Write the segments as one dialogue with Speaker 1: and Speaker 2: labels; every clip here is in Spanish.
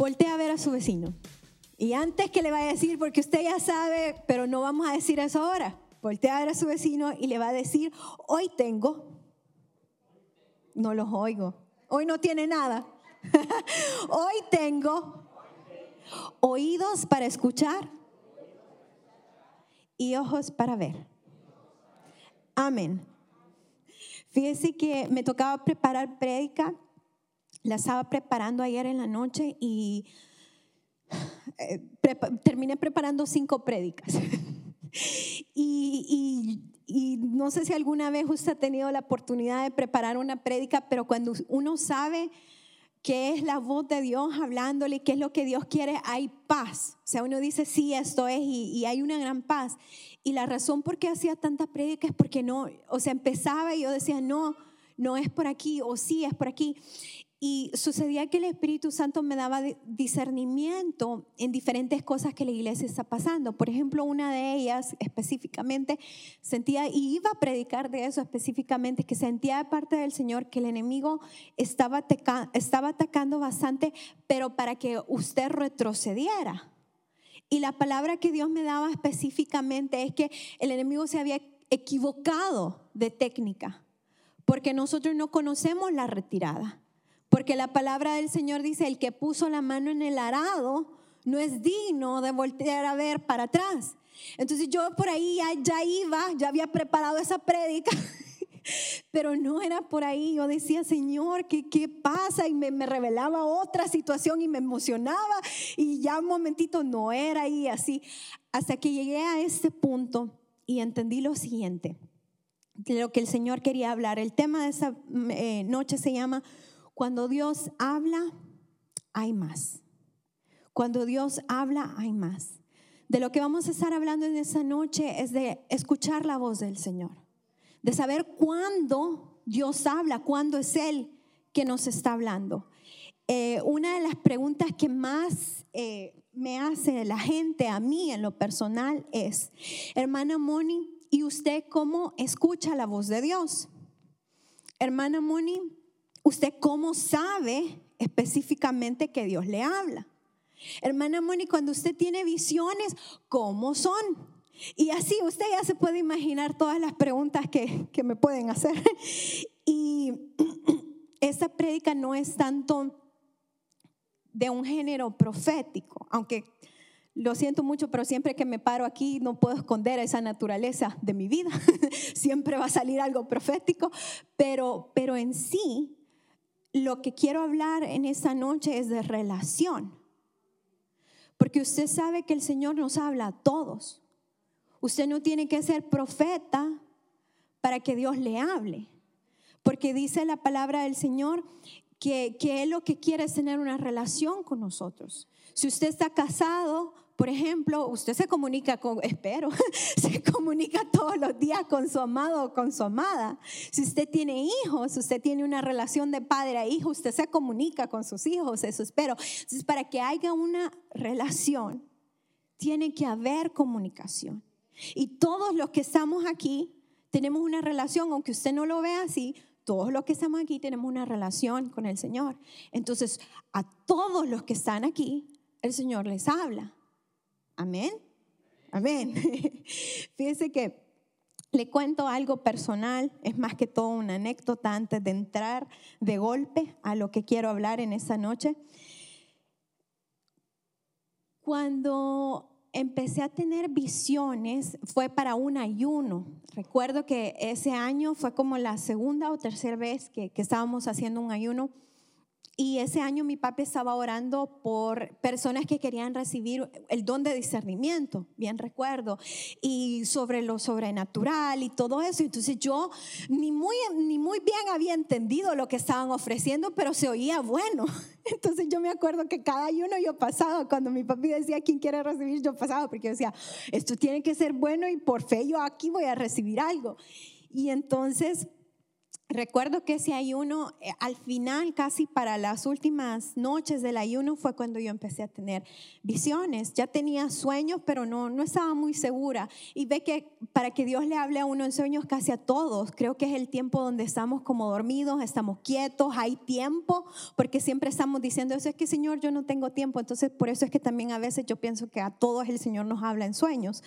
Speaker 1: Voltea a ver a su vecino. Y antes que le vaya a decir, porque usted ya sabe, pero no vamos a decir eso ahora. Voltea a ver a su vecino y le va a decir, hoy tengo. No los oigo. Hoy no tiene nada. hoy tengo oídos para escuchar y ojos para ver. Amén. Fíjese que me tocaba preparar prédica, la estaba preparando ayer en la noche y eh, terminé preparando cinco prédicas. y, no sé si alguna vez usted ha tenido la oportunidad de preparar una prédica, pero cuando uno sabe qué es la voz de Dios hablándole, qué es lo que Dios quiere, hay paz. O sea, uno dice, sí, esto es, y, hay una gran paz. Y la razón por qué hacía tanta prédica es porque no, o sea, empezaba y yo decía, no, no es por aquí, o sí es por aquí. Y sucedía que el Espíritu Santo me daba discernimiento en diferentes cosas que la iglesia está pasando. Por ejemplo, una de ellas específicamente sentía, y iba a predicar de eso específicamente, que sentía de parte del Señor que el enemigo estaba, estaba atacando bastante, pero para que usted retrocediera. Y la palabra que Dios me daba específicamente es que el enemigo se había equivocado de técnica, porque nosotros no conocemos la retirada. Porque la palabra del Señor dice, el que puso la mano en el arado no es digno de voltear a ver para atrás. Entonces yo por ahí ya, iba, ya había preparado esa prédica, pero no era por ahí. Yo decía, Señor, ¿qué, qué pasa? Y me, me, revelaba otra situación y me emocionaba y ya un momentito no era ahí así. Hasta que llegué a este punto y entendí lo siguiente, de lo que el Señor quería hablar. El tema de esa eh, noche se llama cuando Dios habla, hay más. Cuando Dios habla, hay más. De lo que vamos a estar hablando en esa noche es de escuchar la voz del Señor, de saber cuándo Dios habla, cuándo es Él que nos está hablando. Eh, una de las preguntas que más eh, me hace la gente a mí en lo personal es, hermana Moni, ¿y usted cómo escucha la voz de Dios? Hermana Moni, ¿Usted cómo sabe específicamente que Dios le habla? Hermana Moni, cuando usted tiene visiones, ¿cómo son? Y así usted ya se puede imaginar todas las preguntas que, que me pueden hacer. Y esta prédica no es tanto de un género profético, aunque lo siento mucho, pero siempre que me paro aquí no puedo esconder esa naturaleza de mi vida. siempre va a salir algo profético, pero, pero en sí lo que quiero hablar en esta noche es de relación. Porque usted sabe que el Señor nos habla a todos. Usted no tiene que ser profeta para que Dios le hable. Porque dice la palabra del Señor que, que Él lo que quiere es tener una relación con nosotros. Si usted está casado, por ejemplo, usted se comunica con, espero, se comunica todos los días con su amado o con su amada. Si usted tiene hijos, usted tiene una relación de padre a hijo, usted se comunica con sus hijos, eso espero. Entonces, para que haya una relación, tiene que haber comunicación. Y todos los que estamos aquí tenemos una relación, aunque usted no lo vea así, todos los que estamos aquí tenemos una relación con el Señor. Entonces, a todos los que están aquí, el Señor les habla. Amén. Amén. Fíjese que le cuento algo personal, es más que todo una anécdota antes de entrar de golpe a lo que quiero hablar en esta noche. Cuando empecé a tener visiones fue para un ayuno. Recuerdo que ese año fue como la segunda o tercera vez que, que estábamos haciendo un ayuno y ese año mi papi estaba orando por personas que querían recibir el don de discernimiento, bien recuerdo, y sobre lo sobrenatural y todo eso. Entonces yo ni muy, ni muy bien había entendido lo que estaban ofreciendo, pero se oía bueno. Entonces yo me acuerdo que cada ayuno yo pasaba, cuando mi papi decía, ¿quién quiere recibir? Yo pasaba, porque yo decía, esto tiene que ser bueno y por fe yo aquí voy a recibir algo. Y entonces recuerdo que ese ayuno, eh, al final, casi para las últimas noches del ayuno, fue cuando yo empecé a tener visiones. Ya tenía sueños, pero no, no estaba muy segura. Y ve que para que Dios le hable a uno en sueños, casi a todos, creo que es el tiempo donde estamos como dormidos, estamos quietos, hay tiempo, porque siempre estamos diciendo eso es que Señor, yo no tengo tiempo. Entonces, por eso es que también a veces yo pienso que a todos el Señor nos habla en sueños,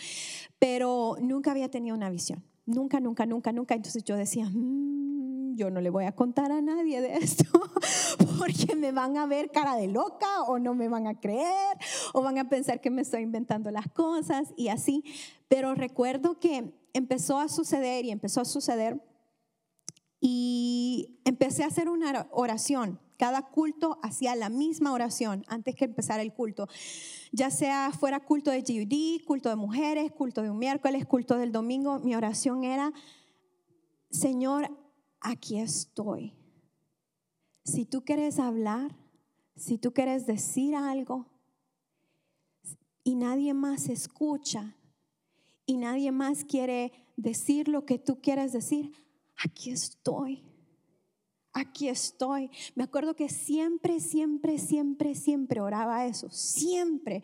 Speaker 1: pero nunca había tenido una visión. Nunca, nunca, nunca, nunca. Entonces yo decía, mm, yo no le voy a contar a nadie de esto porque me van a ver cara de loca o no me van a creer o van a pensar que me estoy inventando las cosas y así. Pero recuerdo que empezó a suceder y empezó a suceder y empecé a hacer una oración. Cada culto hacía la misma oración antes que empezar el culto. Ya sea fuera culto de GUD, culto de mujeres, culto de un miércoles, culto del domingo, mi oración era, Señor, aquí estoy. Si tú quieres hablar, si tú quieres decir algo y nadie más escucha y nadie más quiere decir lo que tú quieres decir, aquí estoy aquí estoy. Me acuerdo que siempre, siempre, siempre, siempre oraba eso. Siempre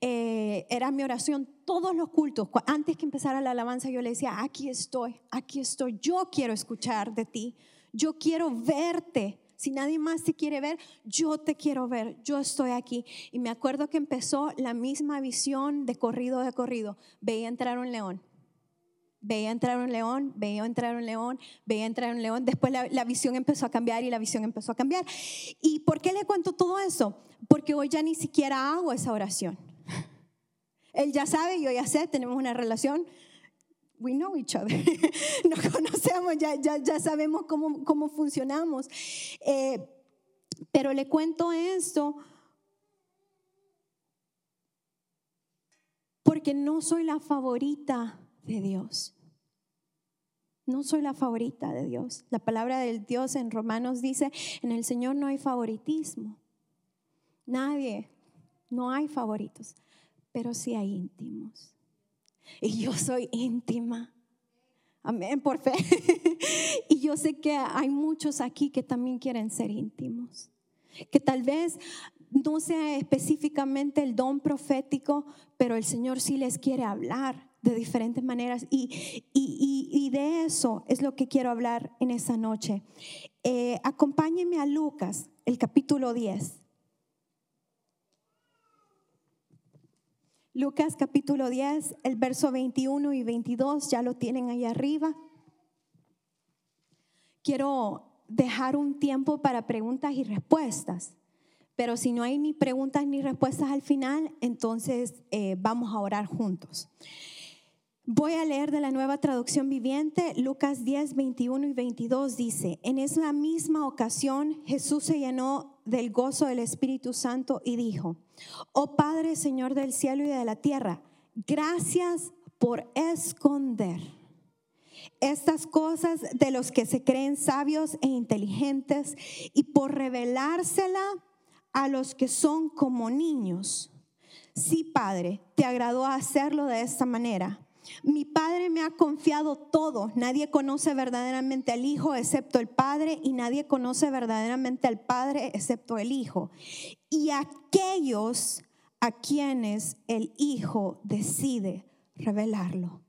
Speaker 1: eh, era mi oración, todos los cultos. Antes que empezara la alabanza, yo le decía, aquí estoy, aquí estoy. Yo quiero escuchar de ti. Yo quiero verte. Si nadie más te quiere ver, yo te quiero ver, yo estoy aquí. Y me acuerdo que empezó la misma visión de corrido de corrido. Veía entrar un león, veía entrar un león, veía entrar un león, veía entrar un león. Después la, visión empezó a cambiar y la visión empezó a cambiar. ¿Y por qué le cuento todo eso? Porque hoy ya ni siquiera hago esa oración. Él ya sabe, yo ya sé, tenemos una relación. We know each other. Nos conocemos, ya, ya, ya sabemos cómo, cómo funcionamos. Eh, pero le cuento esto porque no soy la favorita de Dios. No soy la favorita de Dios. La palabra del Dios en Romanos dice, en el Señor no hay favoritismo. Nadie, no hay favoritos, pero sí hay íntimos. Y yo soy íntima. Amén, por fe. y yo sé que hay muchos aquí que también quieren ser íntimos. Que tal vez no sea específicamente el don profético, pero el Señor sí les quiere hablar de diferentes maneras y, y, de eso es lo que quiero hablar en esta noche. Eh, acompáñenme a Lucas, el capítulo 10. Lucas capítulo 10, el verso 21 y 22, ya lo tienen ahí arriba. Quiero dejar un tiempo para preguntas y respuestas, pero si no hay ni preguntas ni respuestas al final, entonces eh, vamos a orar juntos. Voy a leer de la nueva traducción viviente, Lucas 10, 21 y 22 dice, en esa misma ocasión Jesús se llenó del gozo del Espíritu Santo y dijo, oh Padre Señor del cielo y de la tierra, gracias por esconder estas cosas de los que se creen sabios e inteligentes y por revelársela a los que son como niños. Sí, Padre, te agradó hacerlo de esta manera mi Padre me ha confiado todo. Nadie conoce verdaderamente al Hijo excepto el Padre y nadie conoce verdaderamente al Padre excepto el Hijo. Y aquellos a quienes el Hijo decide revelarlo.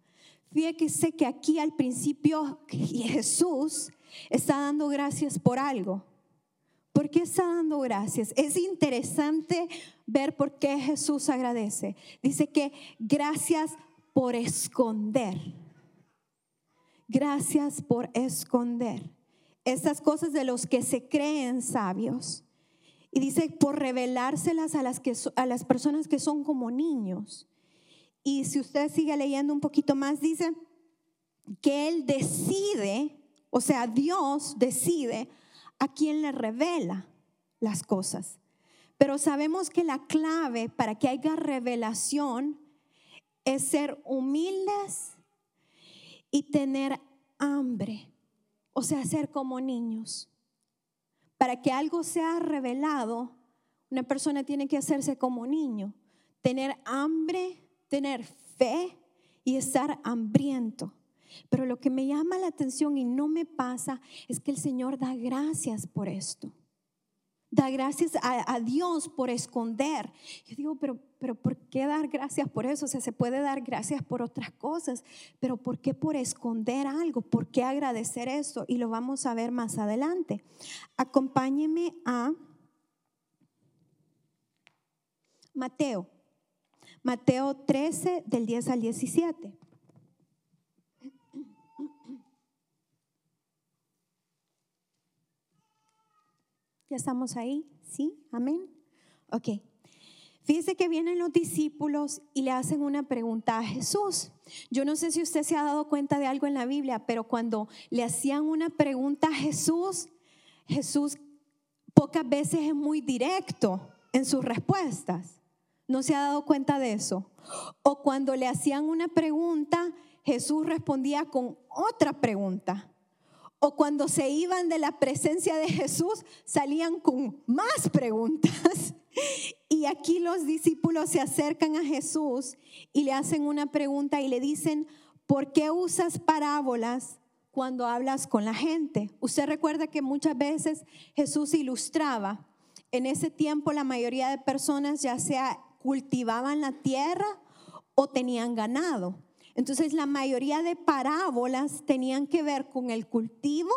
Speaker 1: Fíjese que aquí al principio Jesús está dando gracias por algo. ¿Por qué está dando gracias? Es interesante ver por qué Jesús agradece. Dice que gracias por esconder. Gracias por esconder estas cosas de los que se creen sabios. Y dice, por revelárselas a las, que, a las personas que son como niños. Y si usted sigue leyendo un poquito más, dice que Él decide, o sea, Dios decide a quién le revela las cosas. Pero sabemos que la clave para que haya revelación es ser humildes y tener hambre, o sea, ser como niños. Para que algo sea revelado, una persona tiene que hacerse como niño, tener hambre, tener fe y estar hambriento. Pero lo que me llama la atención y no me pasa es que el Señor da gracias por esto. Da gracias a, Dios por esconder. Yo digo, pero, pero ¿por qué dar gracias por eso? O sea, se puede dar gracias por otras cosas, pero ¿por qué por esconder algo? ¿Por qué agradecer eso? Y lo vamos a ver más adelante. Acompáñeme a Mateo. Mateo 13 del 10 al 17. ¿Ya estamos ahí? ¿Sí? Amén. Ok. Fíjese que vienen los discípulos y le hacen una pregunta a Jesús. Yo no sé si usted se ha dado cuenta de algo en la Biblia, pero cuando le hacían una pregunta a Jesús, Jesús pocas veces es muy directo en sus respuestas. ¿No se ha dado cuenta de eso? O cuando le hacían una pregunta, Jesús respondía con otra pregunta o cuando se iban de la presencia de Jesús, salían con más preguntas. Y aquí los discípulos se acercan a Jesús y le hacen una pregunta y le dicen, ¿por qué usas parábolas cuando hablas con la gente? Usted recuerda que muchas veces Jesús ilustraba. En ese tiempo la mayoría de personas ya sea cultivaban la tierra o tenían ganado. Entonces la mayoría de parábolas tenían que ver con el cultivo,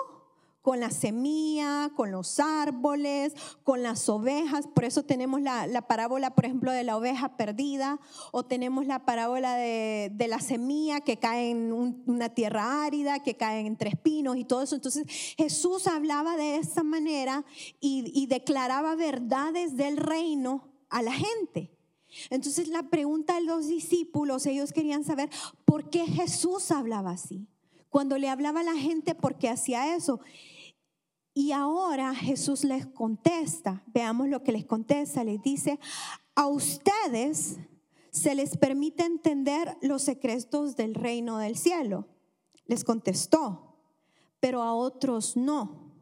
Speaker 1: con la semilla, con los árboles, con las ovejas. Por eso tenemos la, parábola, por ejemplo, de la oveja perdida, o tenemos la parábola de, la semilla que cae en una tierra árida, que cae en tres pinos y todo eso. Entonces Jesús hablaba de esa manera y declaraba verdades del reino a la gente. Entonces la pregunta de los discípulos, ellos querían saber por qué Jesús hablaba así. Cuando le hablaba a la gente, ¿por qué hacía eso? Y ahora Jesús les contesta, veamos lo que les contesta, les dice, a ustedes se les permite entender los secretos del reino del cielo. Les contestó, pero a otros no.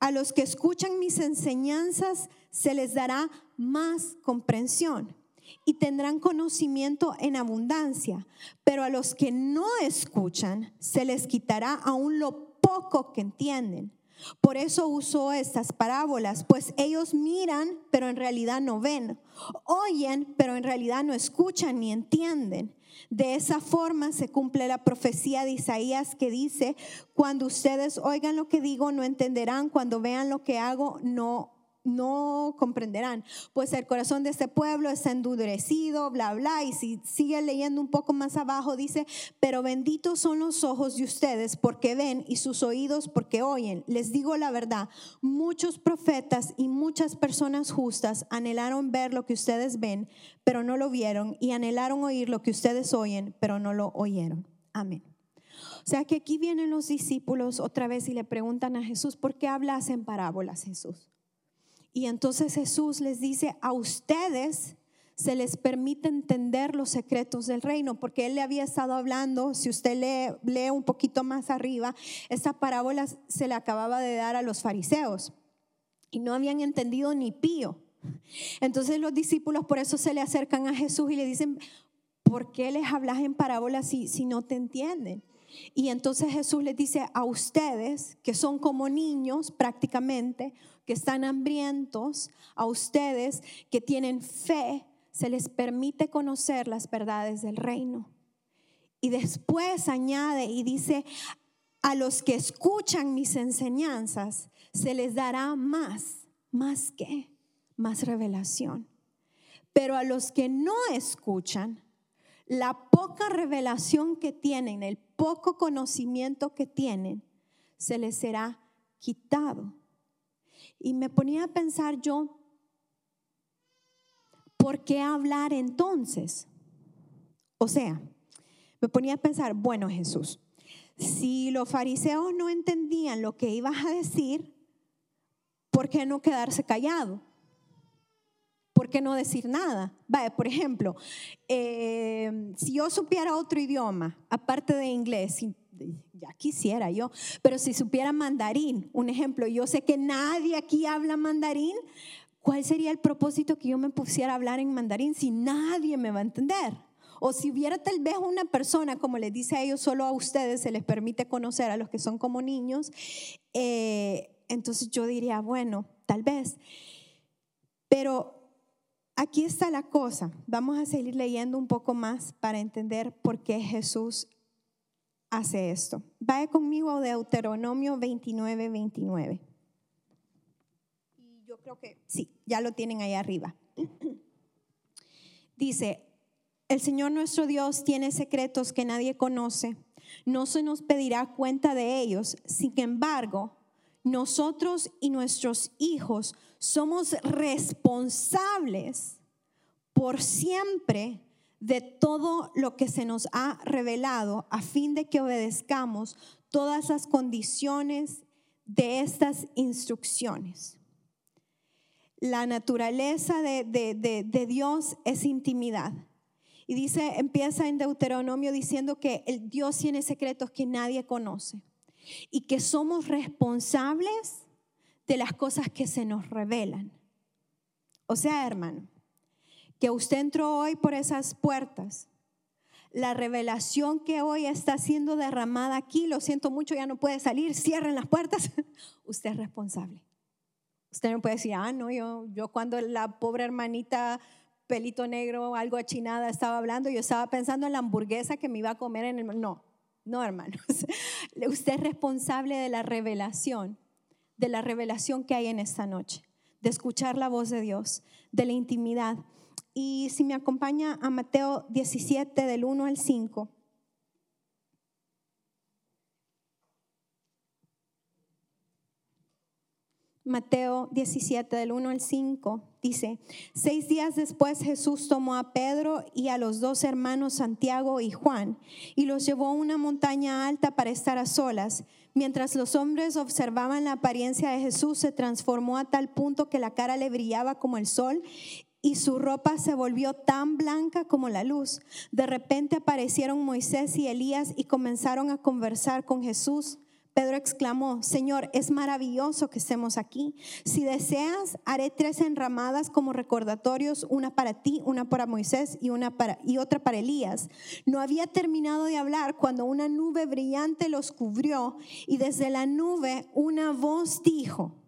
Speaker 1: A los que escuchan mis enseñanzas se les dará más comprensión y tendrán conocimiento en abundancia, pero a los que no escuchan se les quitará aún lo poco que entienden. Por eso usó estas parábolas, pues ellos miran, pero en realidad no ven, oyen, pero en realidad no escuchan ni entienden. De esa forma se cumple la profecía de Isaías que dice, cuando ustedes oigan lo que digo, no entenderán, cuando vean lo que hago, no no comprenderán, pues el corazón de este pueblo está endurecido, bla, bla, y si sigue leyendo un poco más abajo dice, pero benditos son los ojos de ustedes porque ven y sus oídos porque oyen. Les digo la verdad, muchos profetas y muchas personas justas anhelaron ver lo que ustedes ven, pero no lo vieron, y anhelaron oír lo que ustedes oyen, pero no lo oyeron. Amén. O sea que aquí vienen los discípulos otra vez y le preguntan a Jesús, ¿por qué hablas en parábolas, Jesús? Y entonces Jesús les dice, a ustedes se les permite entender los secretos del reino, porque él le había estado hablando, si usted lee, lee un poquito más arriba, esta parábola se le acababa de dar a los fariseos y no habían entendido ni pío. Entonces los discípulos por eso se le acercan a Jesús y le dicen, ¿por qué les hablas en parábolas si, si no te entienden? Y entonces Jesús les dice a ustedes, que son como niños prácticamente, que están hambrientos, a ustedes que tienen fe, se les permite conocer las verdades del reino. Y después añade y dice, a los que escuchan mis enseñanzas, se les dará más, más que, más revelación. Pero a los que no escuchan, la poca revelación que tienen, el poco conocimiento que tienen, se les será quitado. Y me ponía a pensar yo, ¿por qué hablar entonces? O sea, me ponía a pensar, bueno Jesús, si los fariseos no entendían lo que ibas a decir, ¿por qué no quedarse callado? ¿Por qué no decir nada? Vaya, por ejemplo, eh, si yo supiera otro idioma, aparte de inglés, ya quisiera yo, pero si supiera mandarín, un ejemplo, yo sé que nadie aquí habla mandarín, ¿cuál sería el propósito que yo me pusiera a hablar en mandarín si nadie me va a entender? O si hubiera tal vez una persona, como les dice a ellos, solo a ustedes se les permite conocer a los que son como niños, eh, entonces yo diría, bueno, tal vez. Pero aquí está la cosa. Vamos a seguir leyendo un poco más para entender por qué Jesús hace esto. Vaya conmigo a Deuteronomio 29, 29. Y yo creo que sí, ya lo tienen ahí arriba. Dice, el Señor nuestro Dios tiene secretos que nadie conoce. No se nos pedirá cuenta de ellos. Sin embargo, nosotros y nuestros hijos somos responsables por siempre de todo lo que se nos ha revelado a fin de que obedezcamos todas las condiciones de estas instrucciones. La naturaleza de, de Dios es intimidad. Y dice, empieza en Deuteronomio diciendo que el Dios tiene secretos que nadie conoce y que somos responsables de las cosas que se nos revelan. O sea, hermano, que usted entró hoy por esas puertas. La revelación que hoy está siendo derramada aquí, lo siento mucho, ya no puede salir, cierren las puertas. usted es responsable. Usted no puede decir, ah, no, yo, yo cuando la pobre hermanita pelito negro, algo achinada estaba hablando, yo estaba pensando en la hamburguesa que me iba a comer en el... No, no, hermanos. Usted es responsable de la revelación, de la revelación que hay en esta noche, de escuchar la voz de Dios, de la intimidad. Y si me acompaña a Mateo 17 del 1 al 5. Mateo 17 del 1 al 5 dice, seis días después Jesús tomó a Pedro y a los dos hermanos Santiago y Juan y los llevó a una montaña alta para estar a solas. Mientras los hombres observaban la apariencia de Jesús, se transformó a tal punto que la cara le brillaba como el sol y su ropa se volvió tan blanca como la luz. De repente aparecieron Moisés y Elías y comenzaron a conversar con Jesús. Pedro exclamó, Señor, es maravilloso que estemos aquí. Si deseas, haré tres enramadas como recordatorios, una para ti, una para Moisés y, y otra para Elías. No había terminado de hablar cuando una nube brillante los cubrió y desde la nube una voz dijo,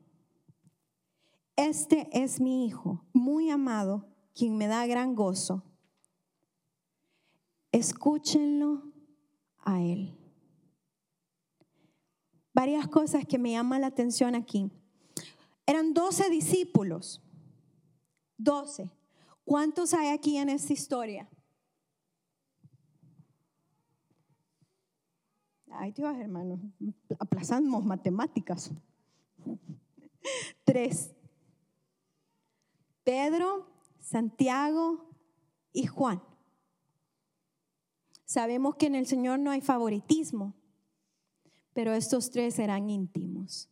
Speaker 1: este es mi Hijo, muy amado, quien me da gran gozo. Escúchenlo a Él varias cosas que me llaman la atención aquí. Eran 12 discípulos. 12. ¿Cuántos hay aquí en esta historia? Ay Dios, hermano, aplazamos matemáticas. Tres. Pedro, Santiago y Juan. Sabemos que en el Señor no hay favoritismo pero estos tres eran íntimos.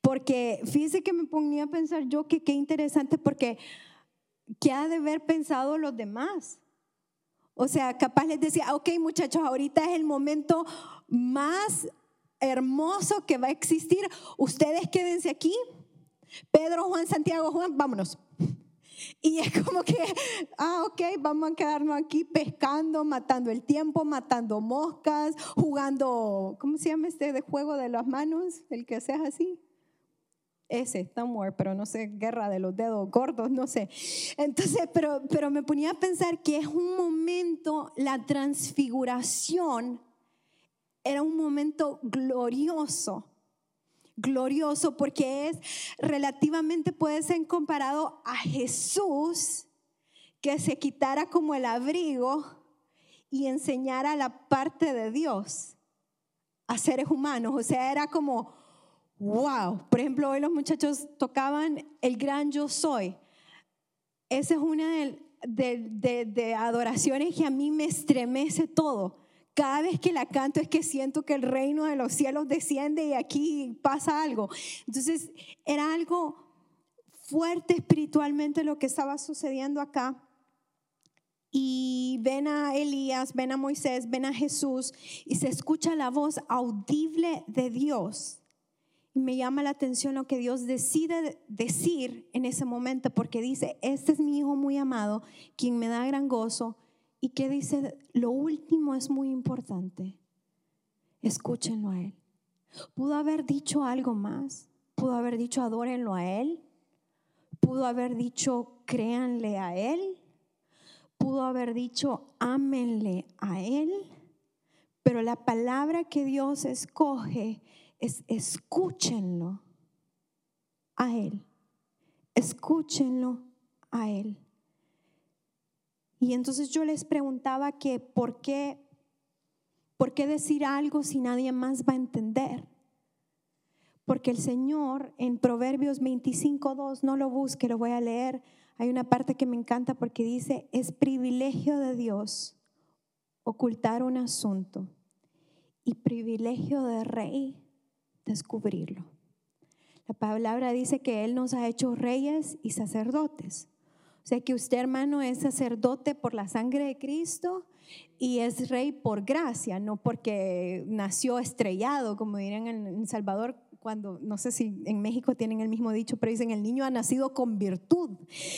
Speaker 1: Porque fíjese que me ponía a pensar yo que qué interesante, porque ¿qué ha de haber pensado los demás? O sea, capaz les decía, ok muchachos, ahorita es el momento más hermoso que va a existir. Ustedes quédense aquí. Pedro, Juan, Santiago, Juan, vámonos. Y es como que, ah, ok, vamos a quedarnos aquí pescando, matando el tiempo, matando moscas, jugando, ¿cómo se llama este de juego de las manos? El que seas así. Ese, War, pero no sé, guerra de los dedos gordos, no sé. Entonces, pero, pero me ponía a pensar que es un momento, la transfiguración era un momento glorioso glorioso porque es relativamente puede ser comparado a Jesús que se quitara como el abrigo y enseñara la parte de Dios a seres humanos. O sea, era como, wow. Por ejemplo, hoy los muchachos tocaban el gran yo soy. Esa es una de, de adoraciones que a mí me estremece todo cada vez que la canto es que siento que el reino de los cielos desciende y aquí pasa algo. Entonces era algo fuerte espiritualmente lo que estaba sucediendo acá. Y ven a Elías, ven a Moisés, ven a Jesús y se escucha la voz audible de Dios. Y me llama la atención lo que Dios decide decir en ese momento porque dice, este es mi hijo muy amado, quien me da gran gozo y que dice, lo último es muy importante. Escúchenlo a Él. Pudo haber dicho algo más. Pudo haber dicho, adórenlo a Él. Pudo haber dicho, créanle a Él. Pudo haber dicho, ámenle a Él. Pero la palabra que Dios escoge es escúchenlo a Él. Escúchenlo a Él. Y entonces yo les preguntaba que por qué, por qué decir algo si nadie más va a entender. Porque el Señor en Proverbios 25.2, no lo busque, lo voy a leer. Hay una parte que me encanta porque dice, es privilegio de Dios ocultar un asunto y privilegio de rey descubrirlo. La palabra dice que Él nos ha hecho reyes y sacerdotes. Sea que usted, hermano, es sacerdote por la sangre de Cristo y es rey por gracia, no porque nació estrellado, como dirían en Salvador, cuando, no sé si en México tienen el mismo dicho, pero dicen el niño ha nacido con virtud.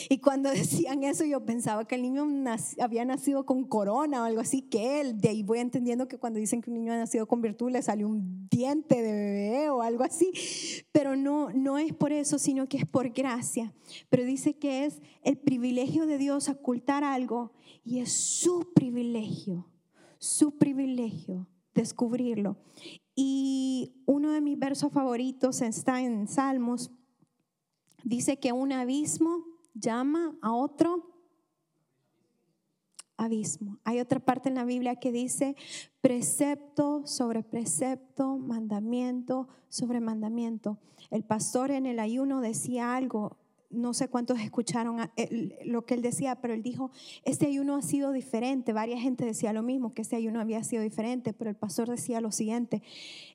Speaker 1: Y cuando decían eso yo pensaba que el niño había nacido con corona o algo así, que él, de ahí voy entendiendo que cuando dicen que un niño ha nacido con virtud le salió un diente de bebé o algo así, pero no, no es por eso, sino que es por gracia. Pero dice que es el privilegio de Dios ocultar algo y es su privilegio, su privilegio descubrirlo. Y uno de mis versos favoritos está en Salmos. Dice que un abismo llama a otro abismo. Hay otra parte en la Biblia que dice precepto sobre precepto, mandamiento sobre mandamiento. El pastor en el ayuno decía algo no sé cuántos escucharon lo que él decía, pero él dijo, este ayuno ha sido diferente. Varias gente decía lo mismo, que este ayuno había sido diferente, pero el pastor decía lo siguiente,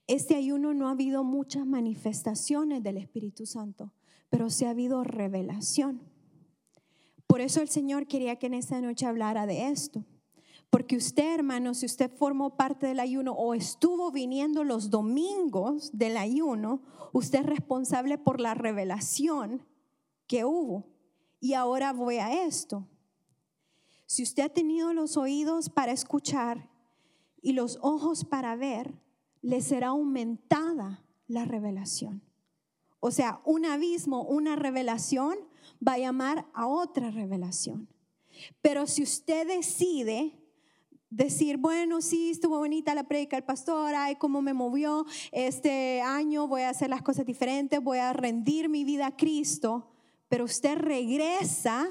Speaker 1: este ayuno no ha habido muchas manifestaciones del Espíritu Santo, pero sí ha habido revelación. Por eso el Señor quería que en esta noche hablara de esto. Porque usted, hermano, si usted formó parte del ayuno o estuvo viniendo los domingos del ayuno, usted es responsable por la revelación que hubo. Y ahora voy a esto. Si usted ha tenido los oídos para escuchar y los ojos para ver, le será aumentada la revelación. O sea, un abismo, una revelación va a llamar a otra revelación. Pero si usted decide decir, bueno, sí, estuvo bonita la predica del pastor, ay, cómo me movió, este año voy a hacer las cosas diferentes, voy a rendir mi vida a Cristo, pero usted regresa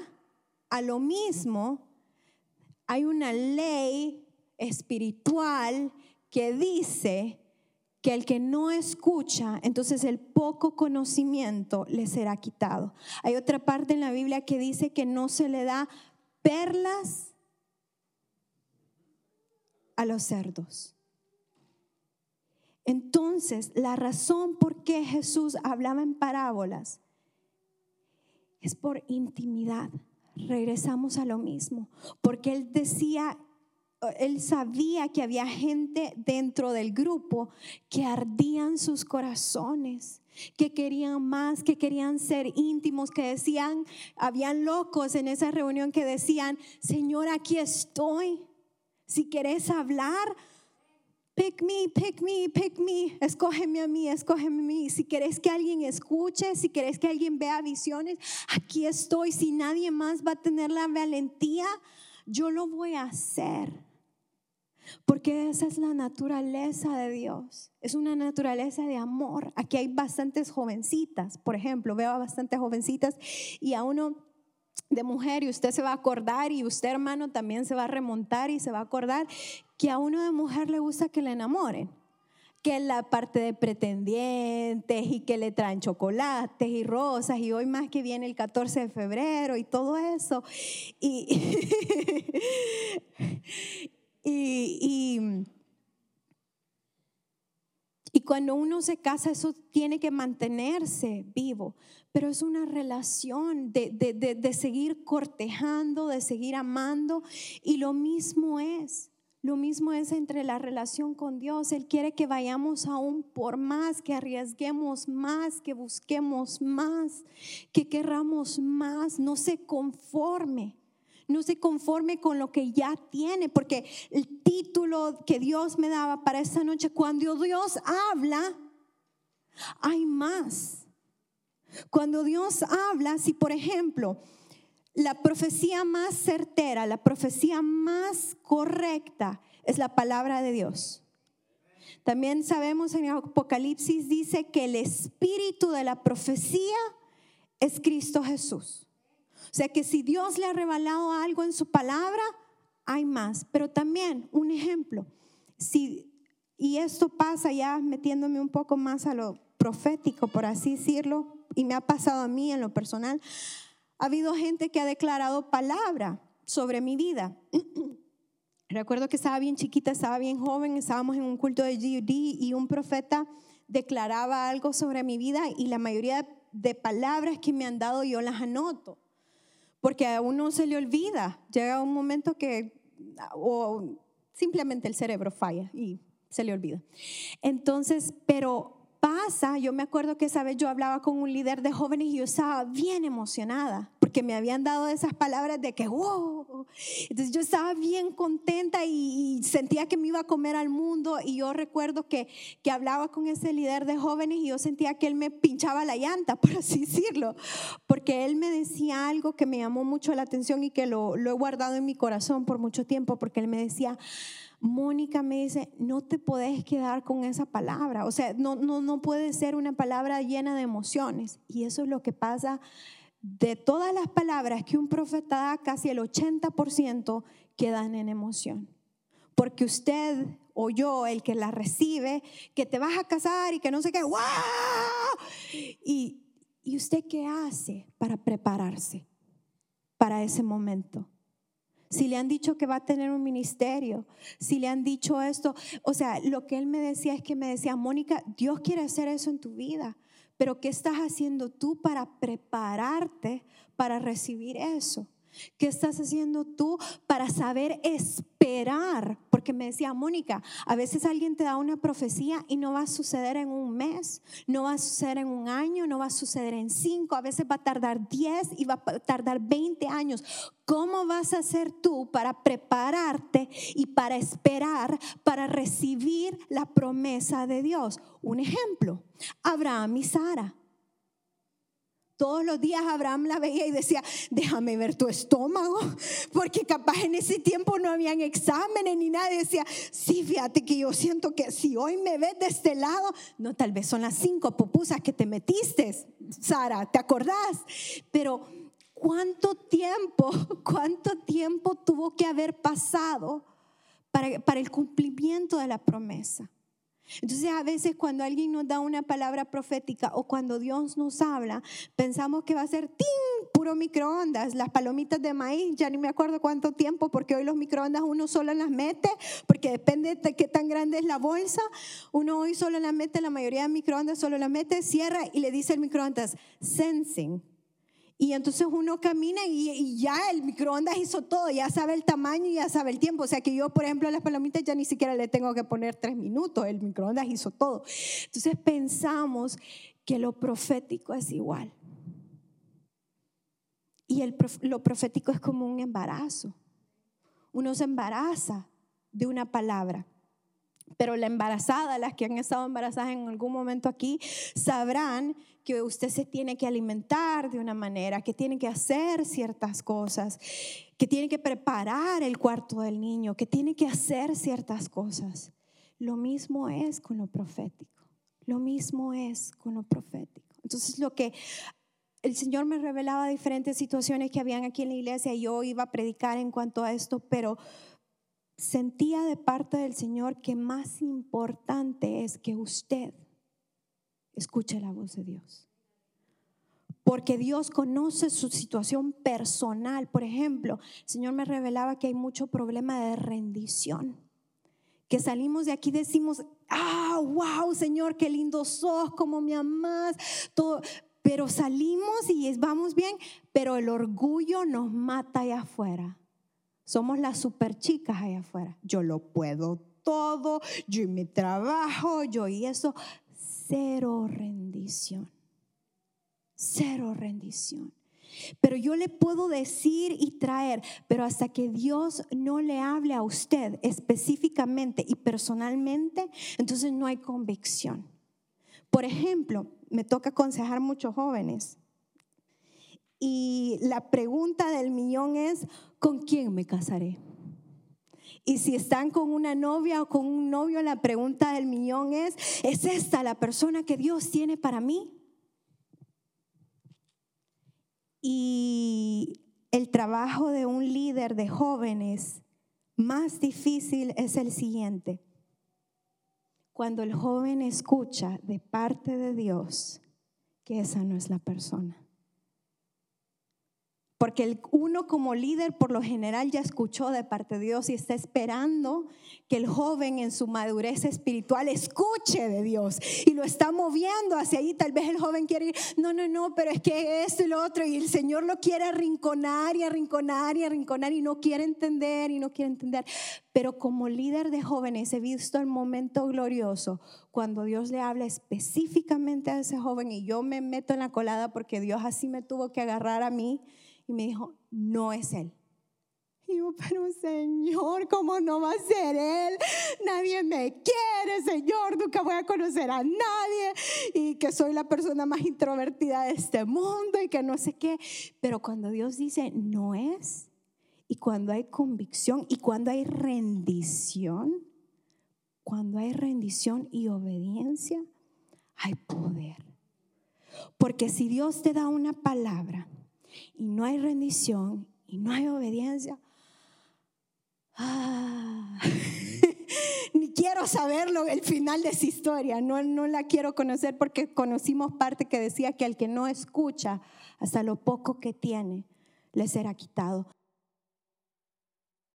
Speaker 1: a lo mismo, hay una ley espiritual que dice que el que no escucha, entonces el poco conocimiento le será quitado. Hay otra parte en la Biblia que dice que no se le da perlas a los cerdos. Entonces, la razón por qué Jesús hablaba en parábolas es por intimidad. Regresamos a lo mismo, porque él decía, él sabía que había gente dentro del grupo que ardían sus corazones, que querían más, que querían ser íntimos, que decían, habían locos en esa reunión que decían, Señor, aquí estoy. Si quieres hablar, Pick me, pick me, pick me. Escógeme a mí, escógeme a mí. Si querés que alguien escuche, si querés que alguien vea visiones, aquí estoy. Si nadie más va a tener la valentía, yo lo voy a hacer. Porque esa es la naturaleza de Dios. Es una naturaleza de amor. Aquí hay bastantes jovencitas, por ejemplo, veo a bastantes jovencitas y a uno de mujer y usted se va a acordar y usted hermano también se va a remontar y se va a acordar que a uno de mujer le gusta que le enamoren, que la parte de pretendientes y que le traen chocolates y rosas y hoy más que viene el 14 de febrero y todo eso. Y, y, y cuando uno se casa, eso tiene que mantenerse vivo, pero es una relación de, de, de, de, seguir cortejando, de seguir amando, y lo mismo es. Lo mismo es entre la relación con Dios. Él quiere que vayamos aún por más, que arriesguemos más, que busquemos más, que querramos más. No se conforme. no se conforme con lo que ya tiene, porque el título que Dios me daba para esta noche, cuando Dios habla, hay más. Cuando Dios habla, si por ejemplo, la profecía más certera, la profecía más correcta es la palabra de Dios. También sabemos en Apocalipsis dice que el espíritu de la profecía es Cristo Jesús. O sea que si Dios le ha revelado algo en su palabra, hay más. Pero también un ejemplo, si, y esto pasa ya metiéndome un poco más a lo profético, por así decirlo, y me ha pasado a mí en lo personal, ha habido gente que ha declarado palabra sobre mi vida. Recuerdo que estaba bien chiquita, estaba bien joven, estábamos en un culto de GUD y un profeta declaraba algo sobre mi vida y la mayoría de palabras que me han dado yo las anoto, porque a uno se le olvida, llega un momento que o simplemente el cerebro falla y se le olvida. Entonces, pero pasa, yo me acuerdo que esa vez yo hablaba con un líder de jóvenes y yo estaba bien emocionada porque me habían dado esas palabras de que, wow. Entonces yo estaba bien contenta y, sentía que me iba a comer al mundo y yo recuerdo que, que hablaba con ese líder de jóvenes y yo sentía que él me pinchaba la llanta, por así decirlo, porque él me decía algo que me llamó mucho la atención y que lo, lo he guardado en mi corazón por mucho tiempo, porque él me decía, Mónica me dice, no te puedes quedar con esa palabra, o sea, no, no, no puede ser una palabra llena de emociones. Y eso es lo que pasa de todas las palabras que un profeta da, casi el 80% quedan en emoción. Porque usted o yo, el que la recibe, que te vas a casar y que no sé qué, ¡wow! Y, ¿Y usted qué hace para prepararse para ese momento? Si le han dicho que va a tener un ministerio, si le han dicho esto, o sea, lo que él me decía es que me decía, Mónica, Dios quiere hacer eso en tu vida, pero ¿qué estás haciendo tú para prepararte para recibir eso? ¿Qué estás haciendo tú para saber esperar? Porque me decía Mónica, a veces alguien te da una profecía y no va a suceder en un mes, no va a suceder en un año, no va a suceder en cinco, a veces va a tardar diez y va a tardar veinte años. ¿Cómo vas a hacer tú para prepararte y para esperar para recibir la promesa de Dios? Un ejemplo, Abraham y Sara. Todos los días Abraham la veía y decía, déjame ver tu estómago, porque capaz en ese tiempo no habían exámenes ni nada. Y decía, sí, fíjate que yo siento que si hoy me ves de este lado, no, tal vez son las cinco pupusas que te metiste, Sara, ¿te acordás? Pero ¿cuánto tiempo, cuánto tiempo tuvo que haber pasado para, para el cumplimiento de la promesa? Entonces a veces cuando alguien nos da una palabra profética o cuando Dios nos habla, pensamos que va a ser ¡ting! puro microondas, las palomitas de maíz, ya ni me acuerdo cuánto tiempo, porque hoy los microondas uno solo las mete, porque depende de qué tan grande es la bolsa, uno hoy solo las mete, la mayoría de microondas solo las mete, cierra y le dice el microondas, sensing y entonces uno camina y, ya el microondas hizo todo, ya sabe el tamaño y ya sabe el tiempo. O sea que yo, por ejemplo, a las palomitas ya ni siquiera le tengo que poner tres minutos, el microondas hizo todo. Entonces pensamos que lo profético es igual. Y el, lo profético es como un embarazo. Uno se embaraza de una palabra. Pero la embarazada, las que han estado embarazadas en algún momento aquí, sabrán que usted se tiene que alimentar de una manera, que tiene que hacer ciertas cosas, que tiene que preparar el cuarto del niño, que tiene que hacer ciertas cosas. Lo mismo es con lo profético. Lo mismo es con lo profético. Entonces lo que el Señor me revelaba diferentes situaciones que habían aquí en la iglesia y yo iba a predicar en cuanto a esto, pero sentía de parte del Señor que más importante es que usted escuche la voz de Dios. Porque Dios conoce su situación personal. Por ejemplo, el Señor me revelaba que hay mucho problema de rendición. Que salimos de aquí decimos, ah, wow, Señor, qué lindo sos, cómo me amas, todo. Pero salimos y vamos bien, pero el orgullo nos mata allá afuera. Somos las super chicas allá afuera. Yo lo puedo todo, yo y mi trabajo, yo y eso. Cero rendición. Cero rendición. Pero yo le puedo decir y traer, pero hasta que Dios no le hable a usted específicamente y personalmente, entonces no hay convicción. Por ejemplo, me toca aconsejar muchos jóvenes. Y la pregunta del millón es, ¿con quién me casaré? Y si están con una novia o con un novio, la pregunta del millón es, ¿es esta la persona que Dios tiene para mí? Y el trabajo de un líder de jóvenes más difícil es el siguiente. Cuando el joven escucha de parte de Dios que esa no es la persona. Porque el uno como líder por lo general ya escuchó de parte de Dios y está esperando que el joven en su madurez espiritual escuche de Dios y lo está moviendo hacia ahí. Tal vez el joven quiere ir, no, no, no, pero es que esto y lo otro y el Señor lo quiere arrinconar y arrinconar y arrinconar y no quiere entender y no quiere entender. Pero como líder de jóvenes he visto el momento glorioso cuando Dios le habla específicamente a ese joven y yo me meto en la colada porque Dios así me tuvo que agarrar a mí y me dijo, no es él. Y yo, pero Señor, ¿cómo no va a ser Él? Nadie me quiere, Señor, nunca voy a conocer a nadie y que soy la persona más introvertida de este mundo y que no sé qué. Pero cuando Dios dice, no es, y cuando hay convicción y cuando hay rendición, cuando hay rendición y obediencia, hay poder. Porque si Dios te da una palabra, y no hay rendición y no hay obediencia, ah, ni quiero saberlo el final de esa historia, no, no la quiero conocer porque conocimos parte que decía que al que no escucha, hasta lo poco que tiene, le será quitado.